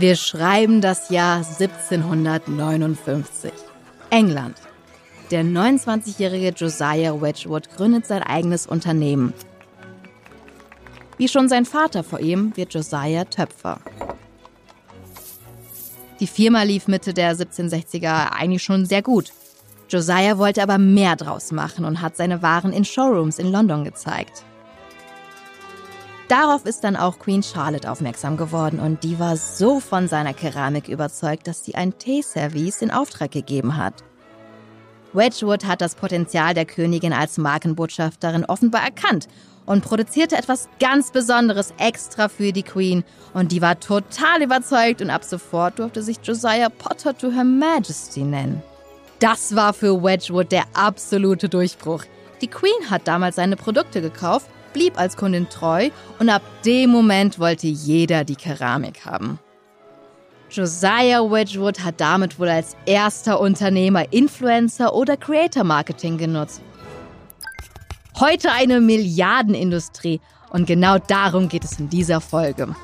Wir schreiben das Jahr 1759. England. Der 29-jährige Josiah Wedgwood gründet sein eigenes Unternehmen. Wie schon sein Vater vor ihm wird Josiah Töpfer. Die Firma lief Mitte der 1760er eigentlich schon sehr gut. Josiah wollte aber mehr draus machen und hat seine Waren in Showrooms in London gezeigt. Darauf ist dann auch Queen Charlotte aufmerksam geworden und die war so von seiner Keramik überzeugt, dass sie ein Teeservice in Auftrag gegeben hat. Wedgwood hat das Potenzial der Königin als Markenbotschafterin offenbar erkannt und produzierte etwas ganz Besonderes extra für die Queen und die war total überzeugt und ab sofort durfte sich Josiah Potter to Her Majesty nennen. Das war für Wedgwood der absolute Durchbruch. Die Queen hat damals seine Produkte gekauft, blieb als Kundin treu und ab dem Moment wollte jeder die Keramik haben. Josiah Wedgwood hat damit wohl als erster Unternehmer Influencer oder Creator Marketing genutzt. Heute eine Milliardenindustrie und genau darum geht es in dieser Folge.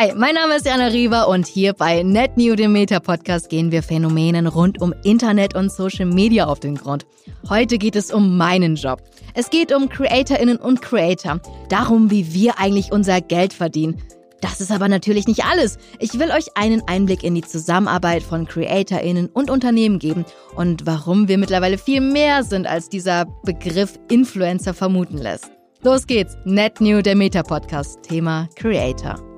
Hi, mein Name ist Jana Riva und hier bei Net New, dem Meta-Podcast, gehen wir Phänomenen rund um Internet und Social Media auf den Grund. Heute geht es um meinen Job. Es geht um CreatorInnen und Creator. Darum, wie wir eigentlich unser Geld verdienen. Das ist aber natürlich nicht alles. Ich will euch einen Einblick in die Zusammenarbeit von CreatorInnen und Unternehmen geben und warum wir mittlerweile viel mehr sind, als dieser Begriff Influencer vermuten lässt. Los geht's. Net New, der Meta-Podcast. Thema Creator.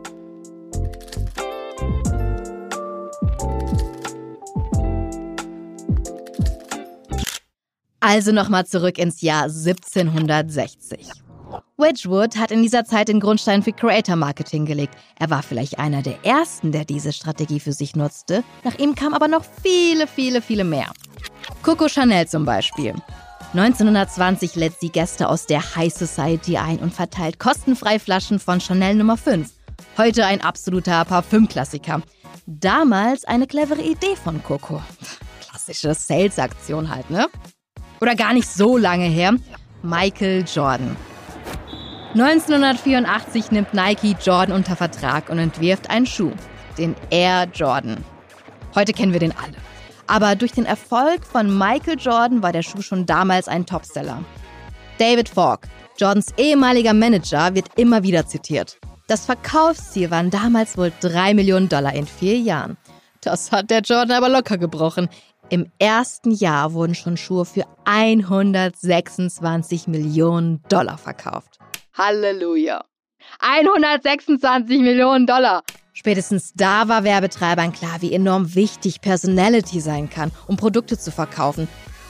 Also nochmal zurück ins Jahr 1760. Wedgwood hat in dieser Zeit den Grundstein für Creator Marketing gelegt. Er war vielleicht einer der ersten, der diese Strategie für sich nutzte. Nach ihm kamen aber noch viele, viele, viele mehr. Coco Chanel zum Beispiel. 1920 lädt sie Gäste aus der High Society ein und verteilt kostenfrei Flaschen von Chanel Nummer 5. Heute ein absoluter Parfümklassiker. Damals eine clevere Idee von Coco. Klassische Sales-Aktion halt, ne? Oder gar nicht so lange her, Michael Jordan. 1984 nimmt Nike Jordan unter Vertrag und entwirft einen Schuh, den Air Jordan. Heute kennen wir den alle. Aber durch den Erfolg von Michael Jordan war der Schuh schon damals ein Topseller. David Falk, Jordans ehemaliger Manager, wird immer wieder zitiert. Das Verkaufsziel waren damals wohl 3 Millionen Dollar in vier Jahren. Das hat der Jordan aber locker gebrochen. Im ersten Jahr wurden schon Schuhe für 126 Millionen Dollar verkauft. Halleluja! 126 Millionen Dollar! Spätestens da war Werbetreibern klar, wie enorm wichtig Personality sein kann, um Produkte zu verkaufen.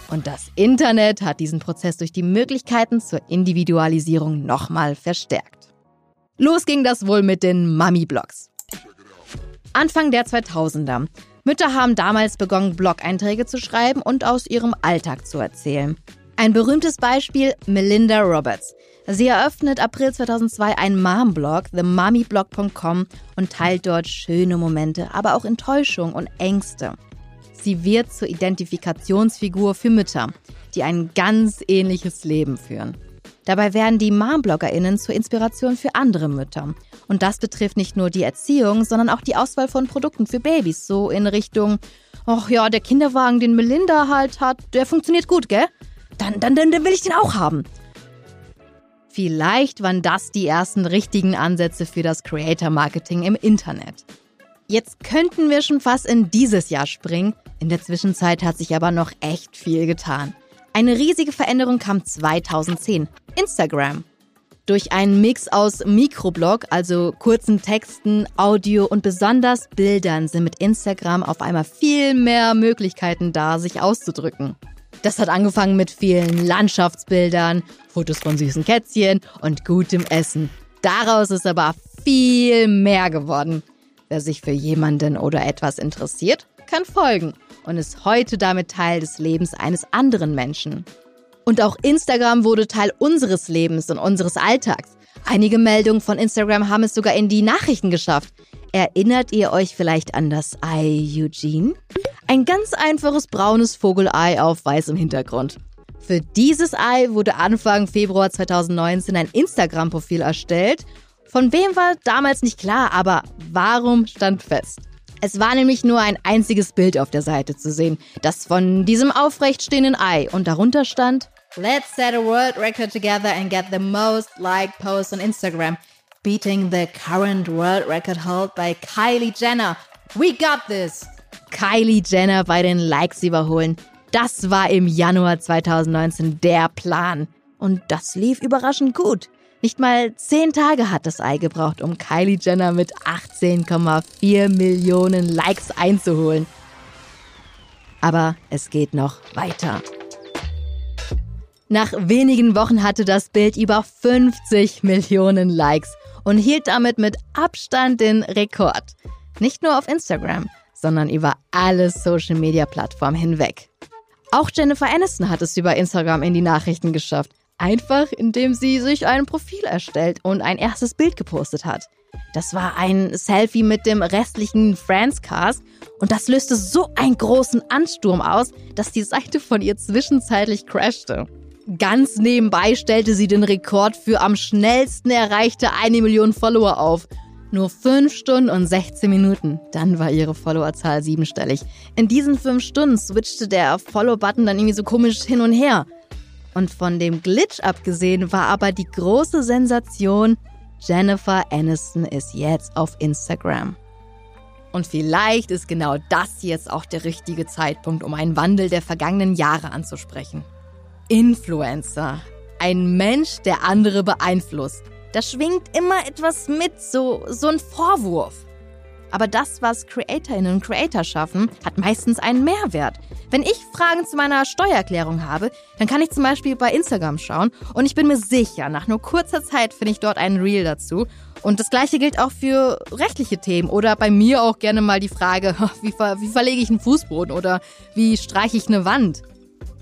Und das Internet hat diesen Prozess durch die Möglichkeiten zur Individualisierung nochmal verstärkt. Los ging das wohl mit den Mummy-Blogs. Anfang der 2000er Mütter haben damals begonnen, Blog-Einträge zu schreiben und aus ihrem Alltag zu erzählen. Ein berühmtes Beispiel Melinda Roberts. Sie eröffnet April 2002 einen Mom-Blog, themummyblog.com, und teilt dort schöne Momente, aber auch Enttäuschung und Ängste. Sie wird zur Identifikationsfigur für Mütter, die ein ganz ähnliches Leben führen. Dabei werden die Mom-BloggerInnen zur Inspiration für andere Mütter. Und das betrifft nicht nur die Erziehung, sondern auch die Auswahl von Produkten für Babys. So in Richtung, ach ja, der Kinderwagen, den Melinda halt hat, der funktioniert gut, gell? Dann, dann, dann, dann will ich den auch haben. Vielleicht waren das die ersten richtigen Ansätze für das Creator Marketing im Internet. Jetzt könnten wir schon fast in dieses Jahr springen. In der Zwischenzeit hat sich aber noch echt viel getan. Eine riesige Veränderung kam 2010. Instagram. Durch einen Mix aus Mikroblog, also kurzen Texten, Audio und besonders Bildern sind mit Instagram auf einmal viel mehr Möglichkeiten da, sich auszudrücken. Das hat angefangen mit vielen Landschaftsbildern, Fotos von süßen Kätzchen und gutem Essen. Daraus ist aber viel mehr geworden. Wer sich für jemanden oder etwas interessiert, kann folgen und ist heute damit Teil des Lebens eines anderen Menschen. Und auch Instagram wurde Teil unseres Lebens und unseres Alltags. Einige Meldungen von Instagram haben es sogar in die Nachrichten geschafft. Erinnert ihr euch vielleicht an das Ei Eugene? Ein ganz einfaches braunes Vogelei auf weißem Hintergrund. Für dieses Ei wurde Anfang Februar 2019 ein Instagram-Profil erstellt. Von wem war damals nicht klar, aber warum stand fest? Es war nämlich nur ein einziges Bild auf der Seite zu sehen, das von diesem aufrecht stehenden Ei und darunter stand Let's set a world record together and get the most liked post on Instagram, beating the current world record held by Kylie Jenner. We got this! Kylie Jenner bei den Likes überholen. Das war im Januar 2019 der Plan. Und das lief überraschend gut. Nicht mal zehn Tage hat das Ei gebraucht, um Kylie Jenner mit 18,4 Millionen Likes einzuholen. Aber es geht noch weiter. Nach wenigen Wochen hatte das Bild über 50 Millionen Likes und hielt damit mit Abstand den Rekord. Nicht nur auf Instagram, sondern über alle Social-Media-Plattformen hinweg. Auch Jennifer Aniston hat es über Instagram in die Nachrichten geschafft. Einfach indem sie sich ein Profil erstellt und ein erstes Bild gepostet hat. Das war ein Selfie mit dem restlichen Friends-Cast und das löste so einen großen Ansturm aus, dass die Seite von ihr zwischenzeitlich crashte. Ganz nebenbei stellte sie den Rekord für am schnellsten erreichte eine Million Follower auf nur 5 Stunden und 16 Minuten. Dann war ihre Followerzahl siebenstellig. In diesen 5 Stunden switchte der Follow-Button dann irgendwie so komisch hin und her. Und von dem Glitch abgesehen war aber die große Sensation, Jennifer Aniston ist jetzt auf Instagram. Und vielleicht ist genau das jetzt auch der richtige Zeitpunkt, um einen Wandel der vergangenen Jahre anzusprechen. Influencer. Ein Mensch, der andere beeinflusst. Da schwingt immer etwas mit, so, so ein Vorwurf. Aber das, was CreatorInnen und Creator schaffen, hat meistens einen Mehrwert. Wenn ich Fragen zu meiner Steuererklärung habe, dann kann ich zum Beispiel bei Instagram schauen und ich bin mir sicher, nach nur kurzer Zeit finde ich dort einen Reel dazu. Und das gleiche gilt auch für rechtliche Themen oder bei mir auch gerne mal die Frage, wie, ver wie verlege ich einen Fußboden oder wie streiche ich eine Wand?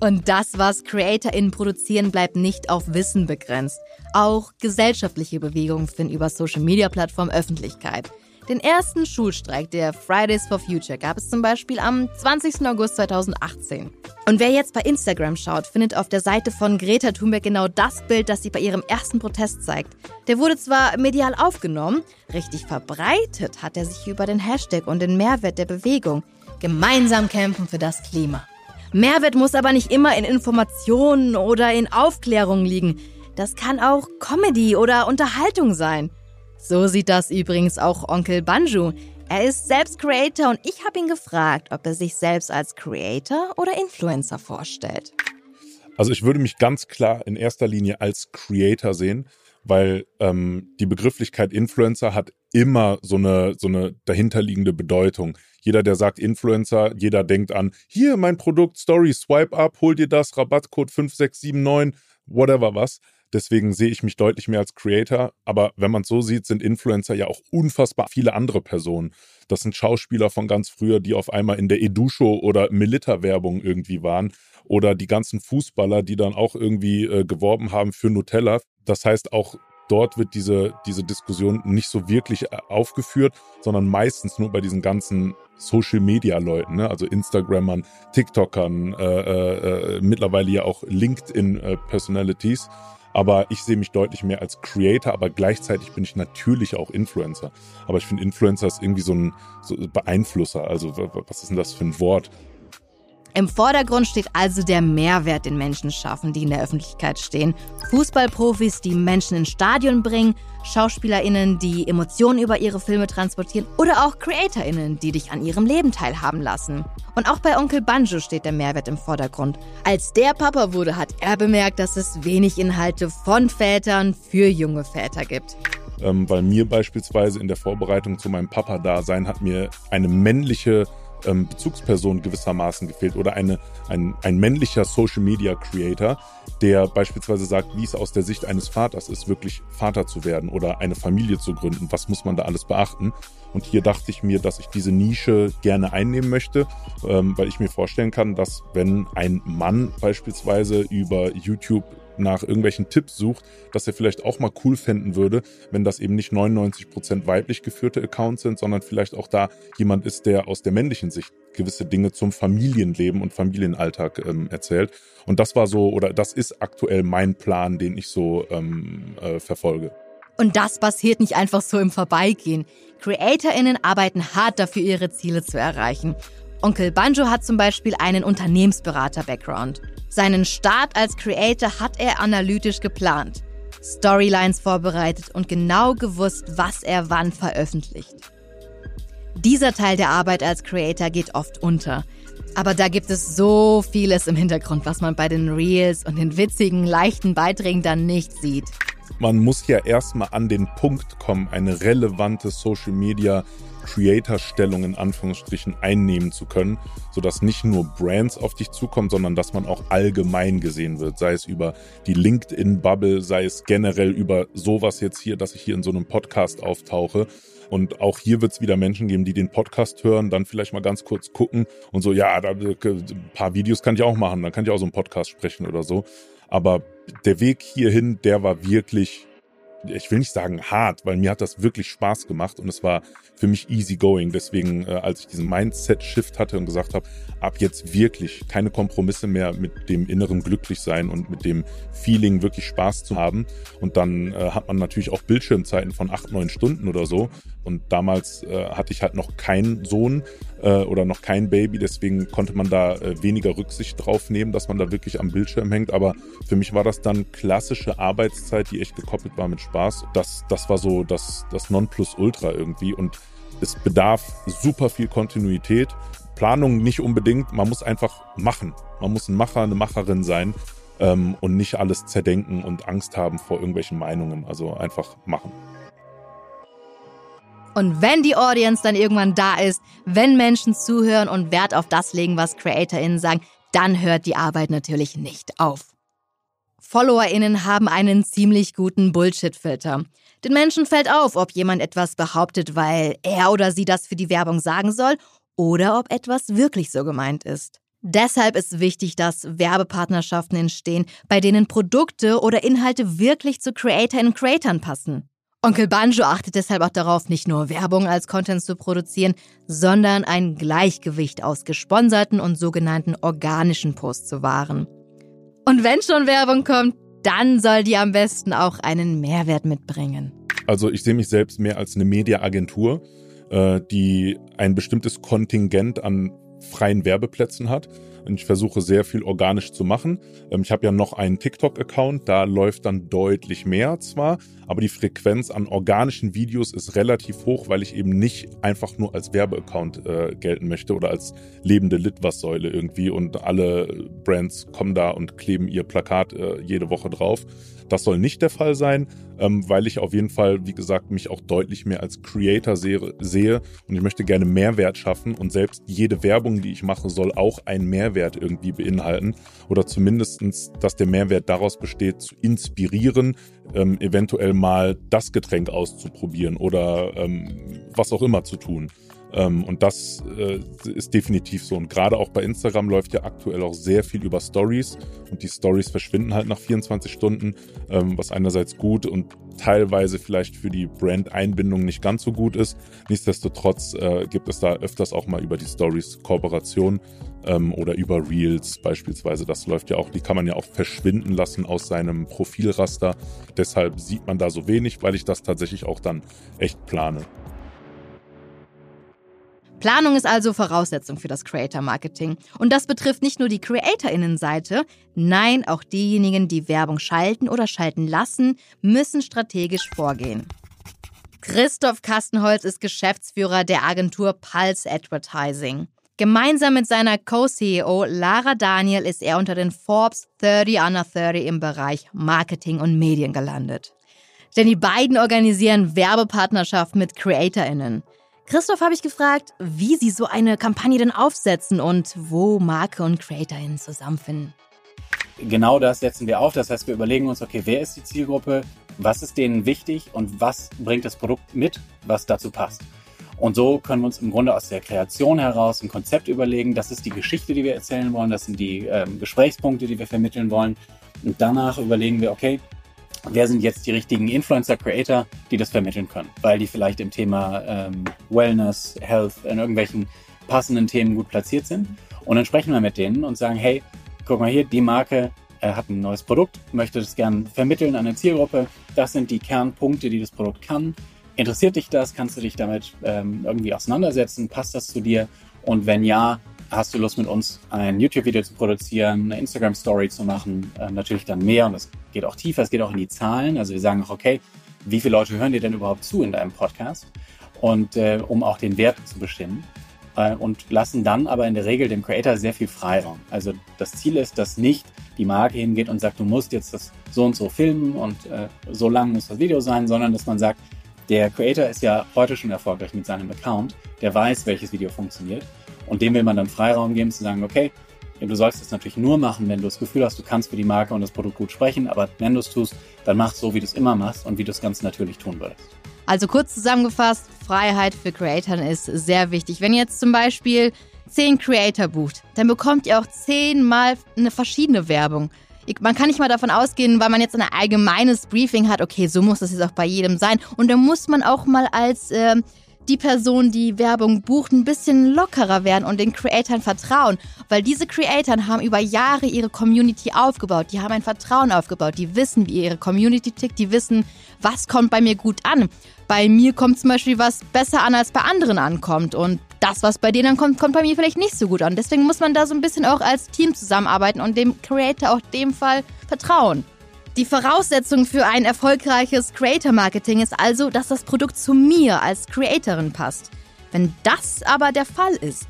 Und das, was CreatorInnen produzieren, bleibt nicht auf Wissen begrenzt. Auch gesellschaftliche Bewegungen finden über Social-Media-Plattformen Öffentlichkeit. Den ersten Schulstreik der Fridays for Future gab es zum Beispiel am 20. August 2018. Und wer jetzt bei Instagram schaut, findet auf der Seite von Greta Thunberg genau das Bild, das sie bei ihrem ersten Protest zeigt. Der wurde zwar medial aufgenommen, richtig verbreitet hat er sich über den Hashtag und den Mehrwert der Bewegung. Gemeinsam kämpfen für das Klima. Mehrwert muss aber nicht immer in Informationen oder in Aufklärung liegen. Das kann auch Comedy oder Unterhaltung sein. So sieht das übrigens auch Onkel Banju. Er ist selbst Creator und ich habe ihn gefragt, ob er sich selbst als Creator oder Influencer vorstellt. Also ich würde mich ganz klar in erster Linie als Creator sehen, weil ähm, die Begrifflichkeit Influencer hat immer so eine, so eine dahinterliegende Bedeutung. Jeder, der sagt Influencer, jeder denkt an, hier mein Produkt, Story, swipe up, hol dir das, Rabattcode 5679, whatever was. Deswegen sehe ich mich deutlich mehr als Creator. Aber wenn man es so sieht, sind Influencer ja auch unfassbar viele andere Personen. Das sind Schauspieler von ganz früher, die auf einmal in der Edu-Show oder Milita-Werbung irgendwie waren. Oder die ganzen Fußballer, die dann auch irgendwie äh, geworben haben für Nutella. Das heißt, auch dort wird diese, diese Diskussion nicht so wirklich äh, aufgeführt, sondern meistens nur bei diesen ganzen Social-Media-Leuten, ne? also Instagrammern, TikTokern, äh, äh, äh mittlerweile ja auch LinkedIn-Personalities. Äh, aber ich sehe mich deutlich mehr als Creator, aber gleichzeitig bin ich natürlich auch Influencer. Aber ich finde, Influencer ist irgendwie so ein so Beeinflusser. Also was ist denn das für ein Wort? Im Vordergrund steht also der Mehrwert, den Menschen schaffen, die in der Öffentlichkeit stehen. Fußballprofis, die Menschen ins Stadion bringen, SchauspielerInnen, die Emotionen über ihre Filme transportieren oder auch CreatorInnen, die dich an ihrem Leben teilhaben lassen. Und auch bei Onkel Banjo steht der Mehrwert im Vordergrund. Als der Papa wurde, hat er bemerkt, dass es wenig Inhalte von Vätern für junge Väter gibt. Ähm, weil mir beispielsweise in der Vorbereitung zu meinem Papa-Dasein hat mir eine männliche ähm, Bezugsperson gewissermaßen gefehlt oder eine, ein, ein männlicher Social Media Creator, der beispielsweise sagt, wie es aus der Sicht eines Vaters ist, wirklich Vater zu werden oder eine Familie zu gründen. Was muss man da alles beachten? Und hier dachte ich mir, dass ich diese Nische gerne einnehmen möchte, ähm, weil ich mir vorstellen kann, dass wenn ein Mann beispielsweise über YouTube nach irgendwelchen Tipps sucht, dass er vielleicht auch mal cool fänden würde, wenn das eben nicht 99% weiblich geführte Accounts sind, sondern vielleicht auch da jemand ist, der aus der männlichen Sicht gewisse Dinge zum Familienleben und Familienalltag ähm, erzählt. Und das war so, oder das ist aktuell mein Plan, den ich so ähm, äh, verfolge. Und das passiert nicht einfach so im Vorbeigehen. CreatorInnen arbeiten hart dafür, ihre Ziele zu erreichen. Onkel Banjo hat zum Beispiel einen Unternehmensberater-Background. Seinen Start als Creator hat er analytisch geplant, Storylines vorbereitet und genau gewusst, was er wann veröffentlicht. Dieser Teil der Arbeit als Creator geht oft unter. Aber da gibt es so vieles im Hintergrund, was man bei den Reels und den witzigen, leichten Beiträgen dann nicht sieht. Man muss ja erstmal an den Punkt kommen, eine relevante Social Media Creator-Stellung in Anführungsstrichen einnehmen zu können, sodass nicht nur Brands auf dich zukommen, sondern dass man auch allgemein gesehen wird, sei es über die LinkedIn-Bubble, sei es generell über sowas jetzt hier, dass ich hier in so einem Podcast auftauche. Und auch hier wird es wieder Menschen geben, die den Podcast hören, dann vielleicht mal ganz kurz gucken und so, ja, da, ein paar Videos kann ich auch machen, dann kann ich auch so einen Podcast sprechen oder so. Aber der Weg hierhin, der war wirklich ich will nicht sagen hart, weil mir hat das wirklich Spaß gemacht und es war für mich easy going. Deswegen, äh, als ich diesen Mindset-Shift hatte und gesagt habe, ab jetzt wirklich keine Kompromisse mehr mit dem inneren Glücklichsein und mit dem Feeling wirklich Spaß zu haben. Und dann äh, hat man natürlich auch Bildschirmzeiten von acht, neun Stunden oder so. Und damals äh, hatte ich halt noch keinen Sohn äh, oder noch kein Baby, deswegen konnte man da äh, weniger Rücksicht drauf nehmen, dass man da wirklich am Bildschirm hängt. Aber für mich war das dann klassische Arbeitszeit, die echt gekoppelt war mit Spaß. Das, das war so das, das Nonplusultra irgendwie. Und es bedarf super viel Kontinuität. Planung nicht unbedingt, man muss einfach machen. Man muss ein Macher, eine Macherin sein ähm, und nicht alles zerdenken und Angst haben vor irgendwelchen Meinungen. Also einfach machen. Und wenn die Audience dann irgendwann da ist, wenn Menschen zuhören und Wert auf das legen, was CreatorInnen sagen, dann hört die Arbeit natürlich nicht auf. FollowerInnen haben einen ziemlich guten Bullshit-Filter. Den Menschen fällt auf, ob jemand etwas behauptet, weil er oder sie das für die Werbung sagen soll oder ob etwas wirklich so gemeint ist. Deshalb ist wichtig, dass Werbepartnerschaften entstehen, bei denen Produkte oder Inhalte wirklich zu Creator und Creatern passen. Onkel Banjo achtet deshalb auch darauf, nicht nur Werbung als Content zu produzieren, sondern ein Gleichgewicht aus gesponserten und sogenannten organischen Posts zu wahren. Und wenn schon Werbung kommt, dann soll die am besten auch einen Mehrwert mitbringen. Also ich sehe mich selbst mehr als eine Mediaagentur, äh, die ein bestimmtes Kontingent an freien Werbeplätzen hat. Und ich versuche sehr viel organisch zu machen. Ähm, ich habe ja noch einen TikTok-Account, da läuft dann deutlich mehr zwar, aber die Frequenz an organischen Videos ist relativ hoch, weil ich eben nicht einfach nur als Werbeaccount äh, gelten möchte oder als lebende Litwas-Säule irgendwie und alle Brands kommen da und kleben ihr Plakat äh, jede Woche drauf. Das soll nicht der Fall sein, ähm, weil ich auf jeden Fall, wie gesagt, mich auch deutlich mehr als Creator sehe, sehe und ich möchte gerne Mehrwert schaffen und selbst jede Werbung, die ich mache, soll auch einen Mehrwert irgendwie beinhalten oder zumindestens, dass der Mehrwert daraus besteht, zu inspirieren, ähm, eventuell mal das Getränk auszuprobieren oder ähm, was auch immer zu tun. Ähm, und das äh, ist definitiv so. Und gerade auch bei Instagram läuft ja aktuell auch sehr viel über Stories. Und die Stories verschwinden halt nach 24 Stunden, ähm, was einerseits gut und teilweise vielleicht für die Brand-Einbindung nicht ganz so gut ist. Nichtsdestotrotz äh, gibt es da öfters auch mal über die Stories Kooperation ähm, oder über Reels beispielsweise. Das läuft ja auch, die kann man ja auch verschwinden lassen aus seinem Profilraster. Deshalb sieht man da so wenig, weil ich das tatsächlich auch dann echt plane. Planung ist also Voraussetzung für das Creator Marketing. Und das betrifft nicht nur die Creatorinnenseite, nein, auch diejenigen, die Werbung schalten oder schalten lassen, müssen strategisch vorgehen. Christoph Kastenholz ist Geschäftsführer der Agentur Pulse Advertising. Gemeinsam mit seiner Co-CEO Lara Daniel ist er unter den Forbes 30 Under 30 im Bereich Marketing und Medien gelandet. Denn die beiden organisieren Werbepartnerschaften mit CreatorInnen. Christoph habe ich gefragt, wie sie so eine Kampagne denn aufsetzen und wo Marke und CreatorInnen zusammenfinden. Genau das setzen wir auf. Das heißt, wir überlegen uns, okay, wer ist die Zielgruppe, was ist denen wichtig und was bringt das Produkt mit, was dazu passt. Und so können wir uns im Grunde aus der Kreation heraus ein Konzept überlegen. Das ist die Geschichte, die wir erzählen wollen. Das sind die ähm, Gesprächspunkte, die wir vermitteln wollen. Und danach überlegen wir, okay, wer sind jetzt die richtigen Influencer-Creator, die das vermitteln können, weil die vielleicht im Thema ähm, Wellness, Health, in irgendwelchen passenden Themen gut platziert sind. Und dann sprechen wir mit denen und sagen, hey, guck mal hier, die Marke äh, hat ein neues Produkt, möchte das gern vermitteln an eine Zielgruppe. Das sind die Kernpunkte, die das Produkt kann. Interessiert dich das? Kannst du dich damit ähm, irgendwie auseinandersetzen? Passt das zu dir? Und wenn ja, hast du Lust mit uns ein YouTube-Video zu produzieren, eine Instagram-Story zu machen? Äh, natürlich dann mehr und das geht auch tiefer, es geht auch in die Zahlen. Also wir sagen auch, okay, wie viele Leute hören dir denn überhaupt zu in deinem Podcast? Und äh, um auch den Wert zu bestimmen äh, und lassen dann aber in der Regel dem Creator sehr viel Freiraum. Also das Ziel ist, dass nicht die Marke hingeht und sagt, du musst jetzt das so und so filmen und äh, so lang muss das Video sein, sondern dass man sagt, der Creator ist ja heute schon erfolgreich mit seinem Account, der weiß, welches Video funktioniert und dem will man dann Freiraum geben zu sagen, okay, du sollst es natürlich nur machen, wenn du das Gefühl hast, du kannst für die Marke und das Produkt gut sprechen, aber wenn du es tust, dann mach es so, wie du es immer machst und wie du es ganz natürlich tun würdest. Also kurz zusammengefasst, Freiheit für Creatoren ist sehr wichtig. Wenn ihr jetzt zum Beispiel zehn Creator bucht, dann bekommt ihr auch zehnmal eine verschiedene Werbung. Man kann nicht mal davon ausgehen, weil man jetzt ein allgemeines Briefing hat, okay, so muss das jetzt auch bei jedem sein. Und dann muss man auch mal als äh, die Person, die Werbung bucht, ein bisschen lockerer werden und den Creatoren vertrauen. Weil diese Creatoren haben über Jahre ihre Community aufgebaut. Die haben ein Vertrauen aufgebaut. Die wissen, wie ihre Community tickt. Die wissen, was kommt bei mir gut an. Bei mir kommt zum Beispiel was besser an, als bei anderen ankommt. Und das, was bei denen ankommt, kommt bei mir vielleicht nicht so gut an. Deswegen muss man da so ein bisschen auch als Team zusammenarbeiten und dem Creator auch dem Fall vertrauen. Die Voraussetzung für ein erfolgreiches Creator-Marketing ist also, dass das Produkt zu mir als Creatorin passt. Wenn das aber der Fall ist,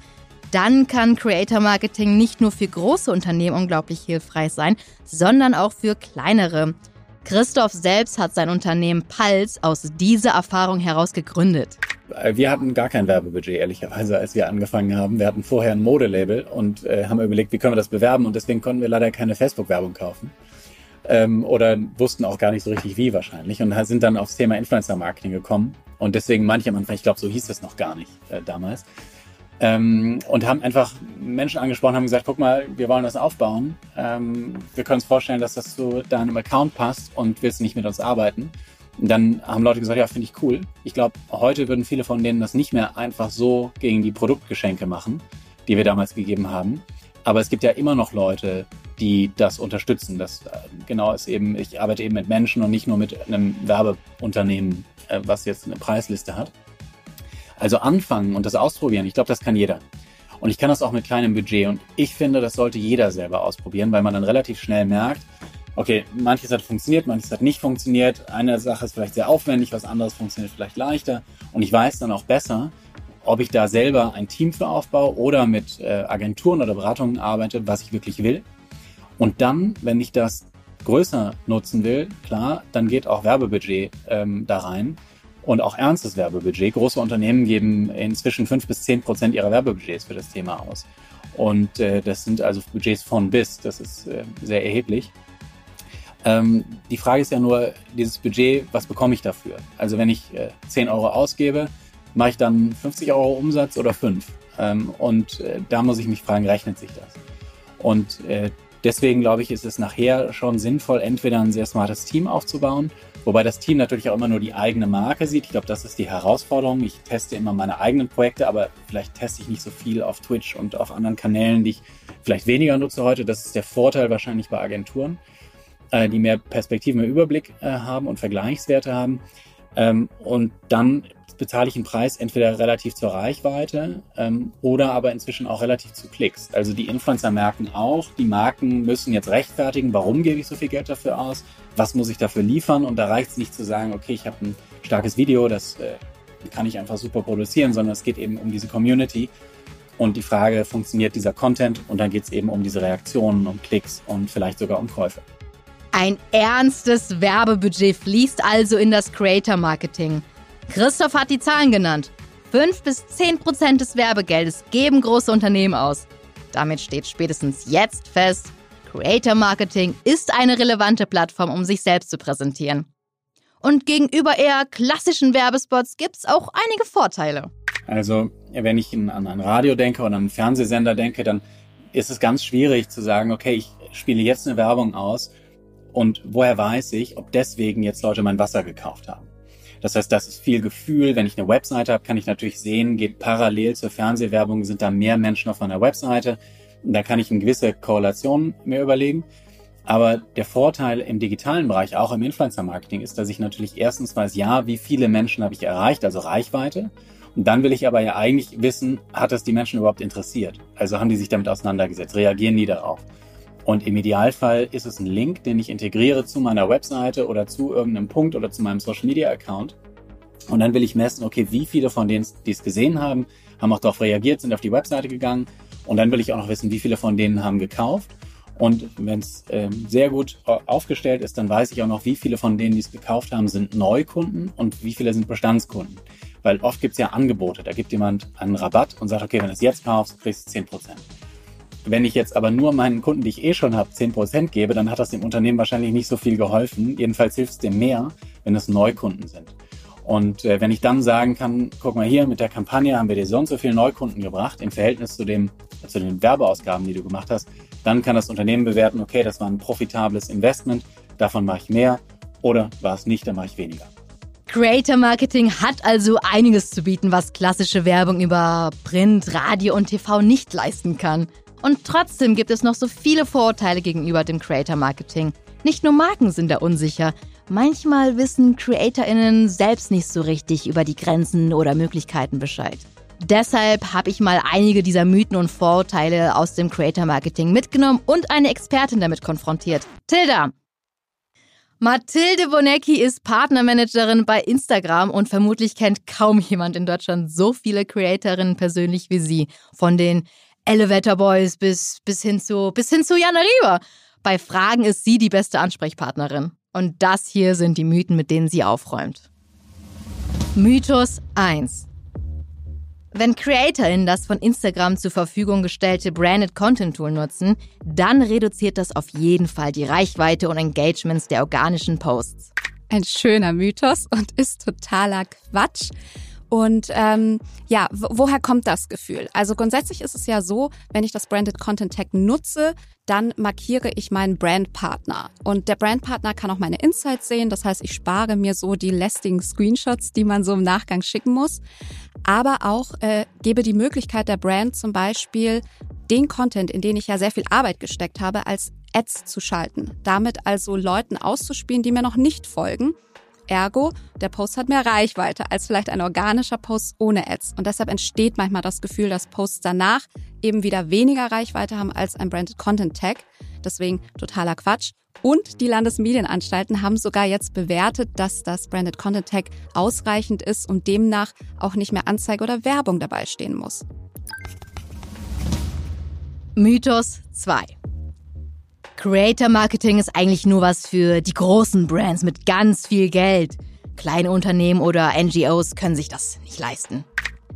dann kann Creator-Marketing nicht nur für große Unternehmen unglaublich hilfreich sein, sondern auch für kleinere. Christoph selbst hat sein Unternehmen Pulse aus dieser Erfahrung heraus gegründet. Wir hatten gar kein Werbebudget, ehrlicherweise, als wir angefangen haben. Wir hatten vorher ein Modelabel und äh, haben überlegt, wie können wir das bewerben und deswegen konnten wir leider keine Facebook-Werbung kaufen. Ähm, oder wussten auch gar nicht so richtig wie wahrscheinlich und sind dann aufs Thema Influencer-Marketing gekommen. Und deswegen manche am Anfang, ich glaube, so hieß das noch gar nicht äh, damals, ähm, und haben einfach Menschen angesprochen, haben gesagt, guck mal, wir wollen das aufbauen. Ähm, wir können uns vorstellen, dass das zu deinem Account passt und willst nicht mit uns arbeiten. Dann haben Leute gesagt, ja, finde ich cool. Ich glaube, heute würden viele von denen das nicht mehr einfach so gegen die Produktgeschenke machen, die wir damals gegeben haben. Aber es gibt ja immer noch Leute, die das unterstützen. Das äh, genau ist eben, ich arbeite eben mit Menschen und nicht nur mit einem Werbeunternehmen, äh, was jetzt eine Preisliste hat. Also anfangen und das ausprobieren, ich glaube, das kann jeder. Und ich kann das auch mit kleinem Budget. Und ich finde, das sollte jeder selber ausprobieren, weil man dann relativ schnell merkt, okay, manches hat funktioniert, manches hat nicht funktioniert. Eine Sache ist vielleicht sehr aufwendig, was anderes funktioniert vielleicht leichter. Und ich weiß dann auch besser, ob ich da selber ein Team für aufbaue oder mit äh, Agenturen oder Beratungen arbeite, was ich wirklich will. Und dann, wenn ich das größer nutzen will, klar, dann geht auch Werbebudget ähm, da rein und auch ernstes Werbebudget. Große Unternehmen geben inzwischen fünf bis zehn Prozent ihrer Werbebudgets für das Thema aus. Und äh, das sind also Budgets von bis. Das ist äh, sehr erheblich. Ähm, die Frage ist ja nur, dieses Budget, was bekomme ich dafür? Also wenn ich äh, 10 Euro ausgebe, mache ich dann 50 Euro Umsatz oder 5? Ähm, und äh, da muss ich mich fragen, rechnet sich das? Und äh, deswegen glaube ich, ist es nachher schon sinnvoll, entweder ein sehr smartes Team aufzubauen Wobei das Team natürlich auch immer nur die eigene Marke sieht. Ich glaube, das ist die Herausforderung. Ich teste immer meine eigenen Projekte, aber vielleicht teste ich nicht so viel auf Twitch und auf anderen Kanälen, die ich vielleicht weniger nutze heute. Das ist der Vorteil wahrscheinlich bei Agenturen, äh, die mehr Perspektiven, mehr Überblick äh, haben und Vergleichswerte haben. Ähm, und dann bezahle ich einen Preis entweder relativ zur Reichweite ähm, oder aber inzwischen auch relativ zu Klicks. Also die Influencer merken auch, die Marken müssen jetzt rechtfertigen, warum gebe ich so viel Geld dafür aus, was muss ich dafür liefern und da reicht es nicht zu sagen, okay, ich habe ein starkes Video, das äh, kann ich einfach super produzieren, sondern es geht eben um diese Community und die Frage, funktioniert dieser Content und dann geht es eben um diese Reaktionen, um Klicks und vielleicht sogar um Käufe. Ein ernstes Werbebudget fließt also in das Creator Marketing. Christoph hat die Zahlen genannt. 5 bis 10 Prozent des Werbegeldes geben große Unternehmen aus. Damit steht spätestens jetzt fest, Creator Marketing ist eine relevante Plattform, um sich selbst zu präsentieren. Und gegenüber eher klassischen Werbespots gibt es auch einige Vorteile. Also, wenn ich an ein Radio denke oder an einen Fernsehsender denke, dann ist es ganz schwierig zu sagen, okay, ich spiele jetzt eine Werbung aus Und woher weiß ich, ob deswegen jetzt Leute mein Wasser gekauft haben? Das heißt, das ist viel Gefühl. Wenn ich eine Webseite habe, kann ich natürlich sehen, geht parallel zur Fernsehwerbung, sind da mehr Menschen auf meiner Webseite. Da kann ich eine gewisse Korrelation mir überlegen. Aber der Vorteil im digitalen Bereich, auch im Influencer-Marketing, ist, dass ich natürlich erstens weiß, ja, wie viele Menschen habe ich erreicht, also Reichweite. Und dann will ich aber ja eigentlich wissen, hat das die Menschen überhaupt interessiert? Also haben die sich damit auseinandergesetzt, reagieren die darauf? Und im Idealfall ist es ein Link, den ich integriere zu meiner Webseite oder zu irgendeinem Punkt oder zu meinem Social Media Account. Und dann will ich messen, okay, wie viele von denen, die es gesehen haben, haben auch darauf reagiert, sind auf die Webseite gegangen. Und dann will ich auch noch wissen, wie viele von denen haben gekauft. Und wenn es ähm, sehr gut aufgestellt ist, dann weiß ich auch noch, wie viele von denen, die es gekauft haben, sind Neukunden und wie viele sind Bestandskunden. Weil oft gibt es ja Angebote. Da gibt jemand einen Rabatt und sagt, okay, wenn du es jetzt kaufst, kriegst du 10%. Wenn ich jetzt aber nur meinen Kunden, die ich eh schon habe, 10% gebe, dann hat das dem Unternehmen wahrscheinlich nicht so viel geholfen. Jedenfalls hilft es dem mehr, wenn es Neukunden sind. Und äh, wenn ich dann sagen kann, guck mal hier, mit der Kampagne haben wir dir so und so viele Neukunden gebracht im Verhältnis zu, dem, zu den Werbeausgaben, die du gemacht hast, dann kann das Unternehmen bewerten, okay, das war ein profitables Investment, davon mache ich mehr oder war es nicht, dann mache ich weniger. Creator Marketing hat also einiges zu bieten, was klassische Werbung über Print, Radio und TV nicht leisten kann. Und trotzdem gibt es noch so viele Vorurteile gegenüber dem Creator Marketing. Nicht nur Marken sind da unsicher. Manchmal wissen CreatorInnen selbst nicht so richtig über die Grenzen oder Möglichkeiten Bescheid. Deshalb habe ich mal einige dieser Mythen und Vorurteile aus dem Creator Marketing mitgenommen und eine Expertin damit konfrontiert. Tilda! Mathilde Bonecki ist Partnermanagerin bei Instagram und vermutlich kennt kaum jemand in Deutschland so viele Creatorinnen persönlich wie sie. Von den Elevator Boys bis, bis, hin zu, bis hin zu Jana Rieber. Bei Fragen ist sie die beste Ansprechpartnerin. Und das hier sind die Mythen, mit denen sie aufräumt. Mythos 1. Wenn CreatorInnen das von Instagram zur Verfügung gestellte Branded Content Tool nutzen, dann reduziert das auf jeden Fall die Reichweite und Engagements der organischen Posts. Ein schöner Mythos und ist totaler Quatsch. Und ähm, ja, woher kommt das Gefühl? Also grundsätzlich ist es ja so, wenn ich das Branded Content Tag nutze, dann markiere ich meinen Brandpartner. Und der Brandpartner kann auch meine Insights sehen. Das heißt, ich spare mir so die lästigen Screenshots, die man so im Nachgang schicken muss. Aber auch äh, gebe die Möglichkeit der Brand zum Beispiel den Content, in den ich ja sehr viel Arbeit gesteckt habe, als Ads zu schalten. Damit also Leuten auszuspielen, die mir noch nicht folgen Ergo, der Post hat mehr Reichweite als vielleicht ein organischer Post ohne Ads. Und deshalb entsteht manchmal das Gefühl, dass Posts danach eben wieder weniger Reichweite haben als ein Branded Content Tag. Deswegen totaler Quatsch. Und die Landesmedienanstalten haben sogar jetzt bewertet, dass das Branded Content Tag ausreichend ist und demnach auch nicht mehr Anzeige oder Werbung dabei stehen muss. Mythos 2. Creator Marketing ist eigentlich nur was für die großen Brands mit ganz viel Geld. Kleine Unternehmen oder NGOs können sich das nicht leisten.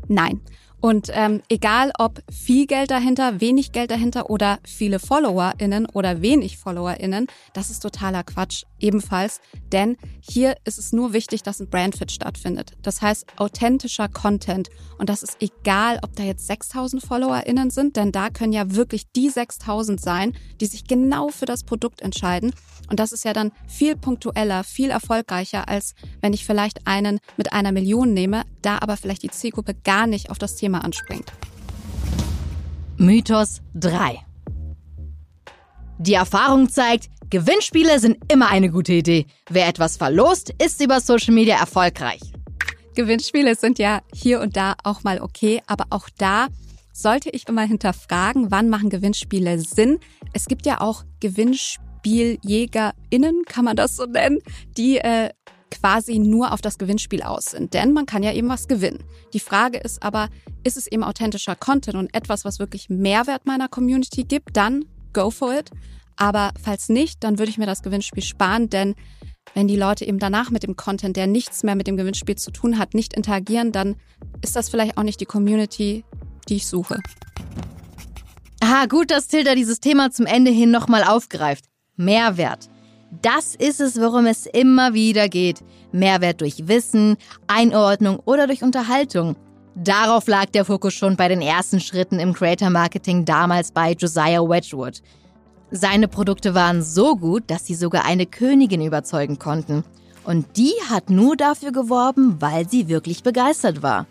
Nein, und ähm, egal ob viel Geld dahinter, wenig Geld dahinter oder viele FollowerInnen oder wenig FollowerInnen, das ist totaler Quatsch ebenfalls. Denn hier ist es nur wichtig, dass ein Brandfit stattfindet. Das heißt, authentischer Content. Und das ist egal, ob da jetzt 6000 FollowerInnen sind, denn da können ja wirklich die 6000 sein, die sich genau für das Produkt entscheiden. Und das ist ja dann viel punktueller, viel erfolgreicher, als wenn ich vielleicht einen mit einer Million nehme, da aber vielleicht die Zielgruppe gar nicht auf das Thema anspringt. Mythos 3. Die Erfahrung zeigt, Gewinnspiele sind immer eine gute Idee. Wer etwas verlost, ist über Social Media erfolgreich. Gewinnspiele sind ja hier und da auch mal okay, aber auch da sollte ich immer hinterfragen, wann machen Gewinnspiele Sinn. Es gibt ja auch GewinnspieljägerInnen, kann man das so nennen, die äh, quasi nur auf das Gewinnspiel aus sind. Denn man kann ja eben was gewinnen. Die Frage ist aber, ist es eben authentischer Content und etwas, was wirklich Mehrwert meiner Community gibt, dann go for it. Aber falls nicht, dann würde ich mir das Gewinnspiel sparen, denn wenn die Leute eben danach mit dem Content, der nichts mehr mit dem Gewinnspiel zu tun hat, nicht interagieren, dann ist das vielleicht auch nicht die Community, die ich suche. Ah, gut, dass Tilda dieses Thema zum Ende hin nochmal aufgreift. Mehrwert. Das ist es, worum es immer wieder geht. Mehrwert durch Wissen, Einordnung oder durch Unterhaltung. Darauf lag der Fokus schon bei den ersten Schritten im Creator Marketing damals bei Josiah Wedgwood. Seine Produkte waren so gut, dass sie sogar eine Königin überzeugen konnten. Und die hat nur dafür geworben, weil sie wirklich begeistert war.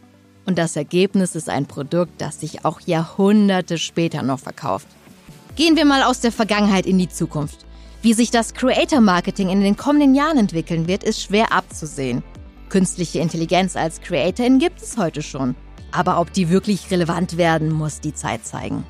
Und das Ergebnis ist ein Produkt, das sich auch Jahrhunderte später noch verkauft. Gehen wir mal aus der Vergangenheit in die Zukunft. Wie sich das Creator Marketing in den kommenden Jahren entwickeln wird, ist schwer abzusehen. Künstliche Intelligenz als Creatorin gibt es heute schon. Aber ob die wirklich relevant werden, muss die Zeit zeigen.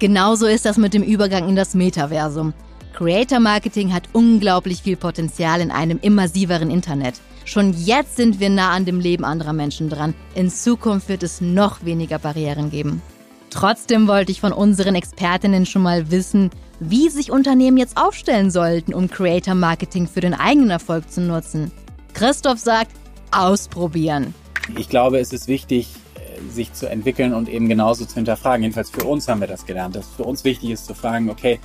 Genauso ist das mit dem Übergang in das Metaversum. Creator Marketing hat unglaublich viel Potenzial in einem immersiveren Internet. Schon jetzt sind wir nah an dem Leben anderer Menschen dran. In Zukunft wird es noch weniger Barrieren geben. Trotzdem wollte ich von unseren Expertinnen schon mal wissen, wie sich Unternehmen jetzt aufstellen sollten, um Creator Marketing für den eigenen Erfolg zu nutzen. Christoph sagt, ausprobieren. Ich glaube, es ist wichtig, sich zu entwickeln und eben genauso zu hinterfragen. Jedenfalls für uns haben wir das gelernt, dass für uns wichtig ist zu fragen, okay,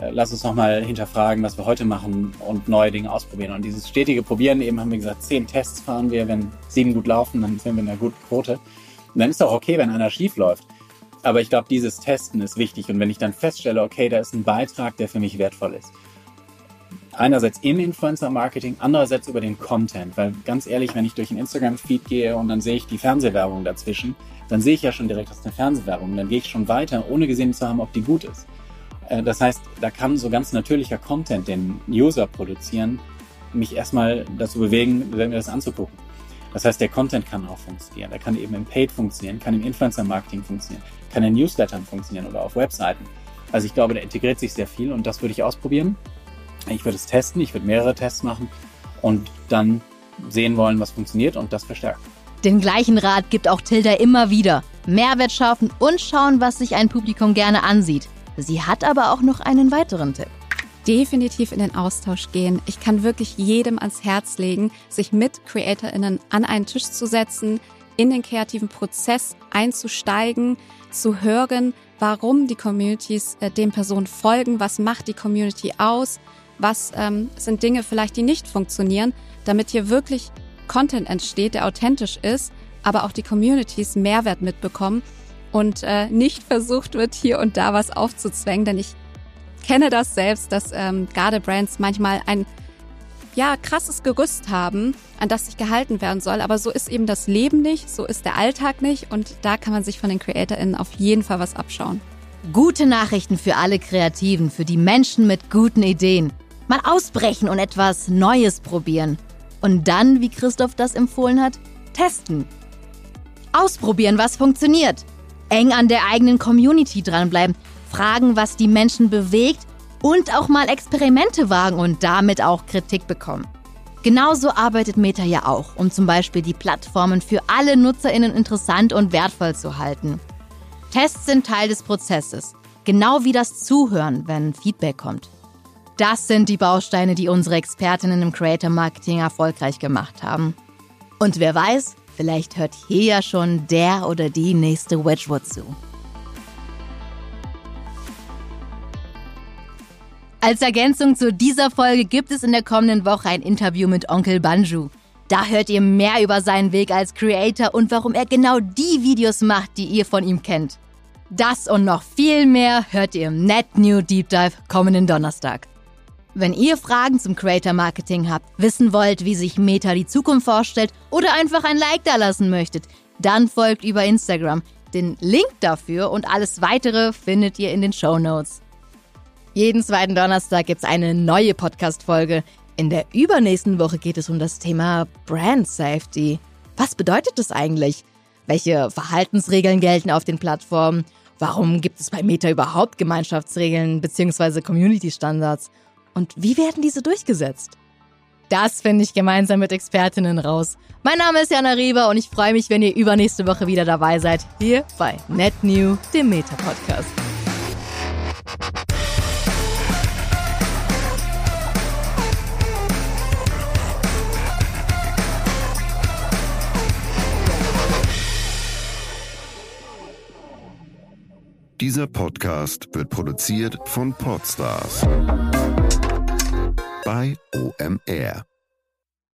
äh, lass uns nochmal hinterfragen, was wir heute machen und neue Dinge ausprobieren. Und dieses stetige Probieren, eben haben wir gesagt, zehn Tests fahren wir, wenn sieben gut laufen, dann sind wir in einer guten Quote. Und dann ist auch okay, wenn einer schief läuft. Aber ich glaube, dieses Testen ist wichtig. Und wenn ich dann feststelle, okay, da ist ein Beitrag, der für mich wertvoll ist, einerseits im Influencer-Marketing, andererseits über den Content. Weil ganz ehrlich, wenn ich durch einen Instagram-Feed gehe und dann sehe ich die Fernsehwerbung dazwischen, dann sehe ich ja schon direkt, ist eine Fernsehwerbung. Dann gehe ich schon weiter, ohne gesehen zu haben, ob die gut ist. Äh, das heißt, da kann so ganz natürlicher Content, den User produzieren, mich erstmal dazu bewegen, mir das anzugucken. Das heißt, der Content kann auch funktionieren. Der kann eben im Paid funktionieren, kann im Influencer-Marketing funktionieren, kann in Newslettern funktionieren oder auf Webseiten. Also ich glaube, da integriert sich sehr viel und das würde ich ausprobieren. Ich würde es testen, ich würde mehrere Tests machen und dann sehen wollen, was funktioniert und das verstärken. Den gleichen Rat gibt auch Tilda immer wieder. Mehrwert schaffen und schauen, was sich ein Publikum gerne ansieht. Sie hat aber auch noch einen weiteren Tipp. Definitiv in den Austausch gehen. Ich kann wirklich jedem ans Herz legen, sich mit CreatorInnen an einen Tisch zu setzen, in den kreativen Prozess einzusteigen, zu hören, warum die Communities äh, den Personen folgen, was macht die Community aus, was ähm, sind Dinge vielleicht, die nicht funktionieren, damit hier wirklich Content entsteht, der authentisch ist, aber auch die Communities Mehrwert mitbekommen und äh, nicht versucht wird, hier und da was aufzuzwängen, denn ich kenne das selbst, dass ähm, Garde-Brands manchmal ein ja, krasses Gerüst haben, an das sich gehalten werden soll. Aber so ist eben das Leben nicht, so ist der Alltag nicht und da kann man sich von den CreatorInnen auf jeden Fall was abschauen. Gute Nachrichten für alle Kreativen, für die Menschen mit guten Ideen. Mal ausbrechen und etwas Neues probieren. Und dann, wie Christoph das empfohlen hat, testen. Ausprobieren, was funktioniert. Eng an der eigenen Community dranbleiben, fragen, was die Menschen bewegt und auch mal Experimente wagen und damit auch Kritik bekommen. Genauso arbeitet Meta ja auch, um zum Beispiel die Plattformen für alle NutzerInnen interessant und wertvoll zu halten. Tests sind Teil des Prozesses, genau wie das Zuhören, wenn Feedback kommt. Das sind die Bausteine, die unsere Expertinnen im Creator Marketing erfolgreich gemacht haben. Und wer weiß, vielleicht hört hier ja schon der oder die nächste Wedgwood zu. Als Ergänzung zu dieser Folge gibt es in der kommenden Woche ein Interview mit Onkel Banju. Da hört ihr mehr über seinen Weg als Creator und warum er genau die Videos macht, die ihr von ihm kennt. Das und noch viel mehr hört ihr im Net New Deep Dive kommenden Donnerstag. Wenn ihr Fragen zum Creator Marketing habt, wissen wollt, wie sich Meta die Zukunft vorstellt oder einfach ein Like da lassen möchtet, dann folgt über Instagram. Den Link dafür und alles weitere findet ihr in den Show Notes. Jeden zweiten Donnerstag gibt es eine neue Podcast-Folge. In der übernächsten Woche geht es um das Thema Brand Safety. Was bedeutet das eigentlich? Welche Verhaltensregeln gelten auf den Plattformen? Warum gibt es bei Meta überhaupt Gemeinschaftsregeln bzw. Community-Standards? Und wie werden diese durchgesetzt? Das finde ich gemeinsam mit Expertinnen raus. Mein Name ist Jana Rieber und ich freue mich, wenn ihr übernächste Woche wieder dabei seid, hier bei NetNew, dem Meta-Podcast. Dieser Podcast wird produziert von Podstars bei OMR.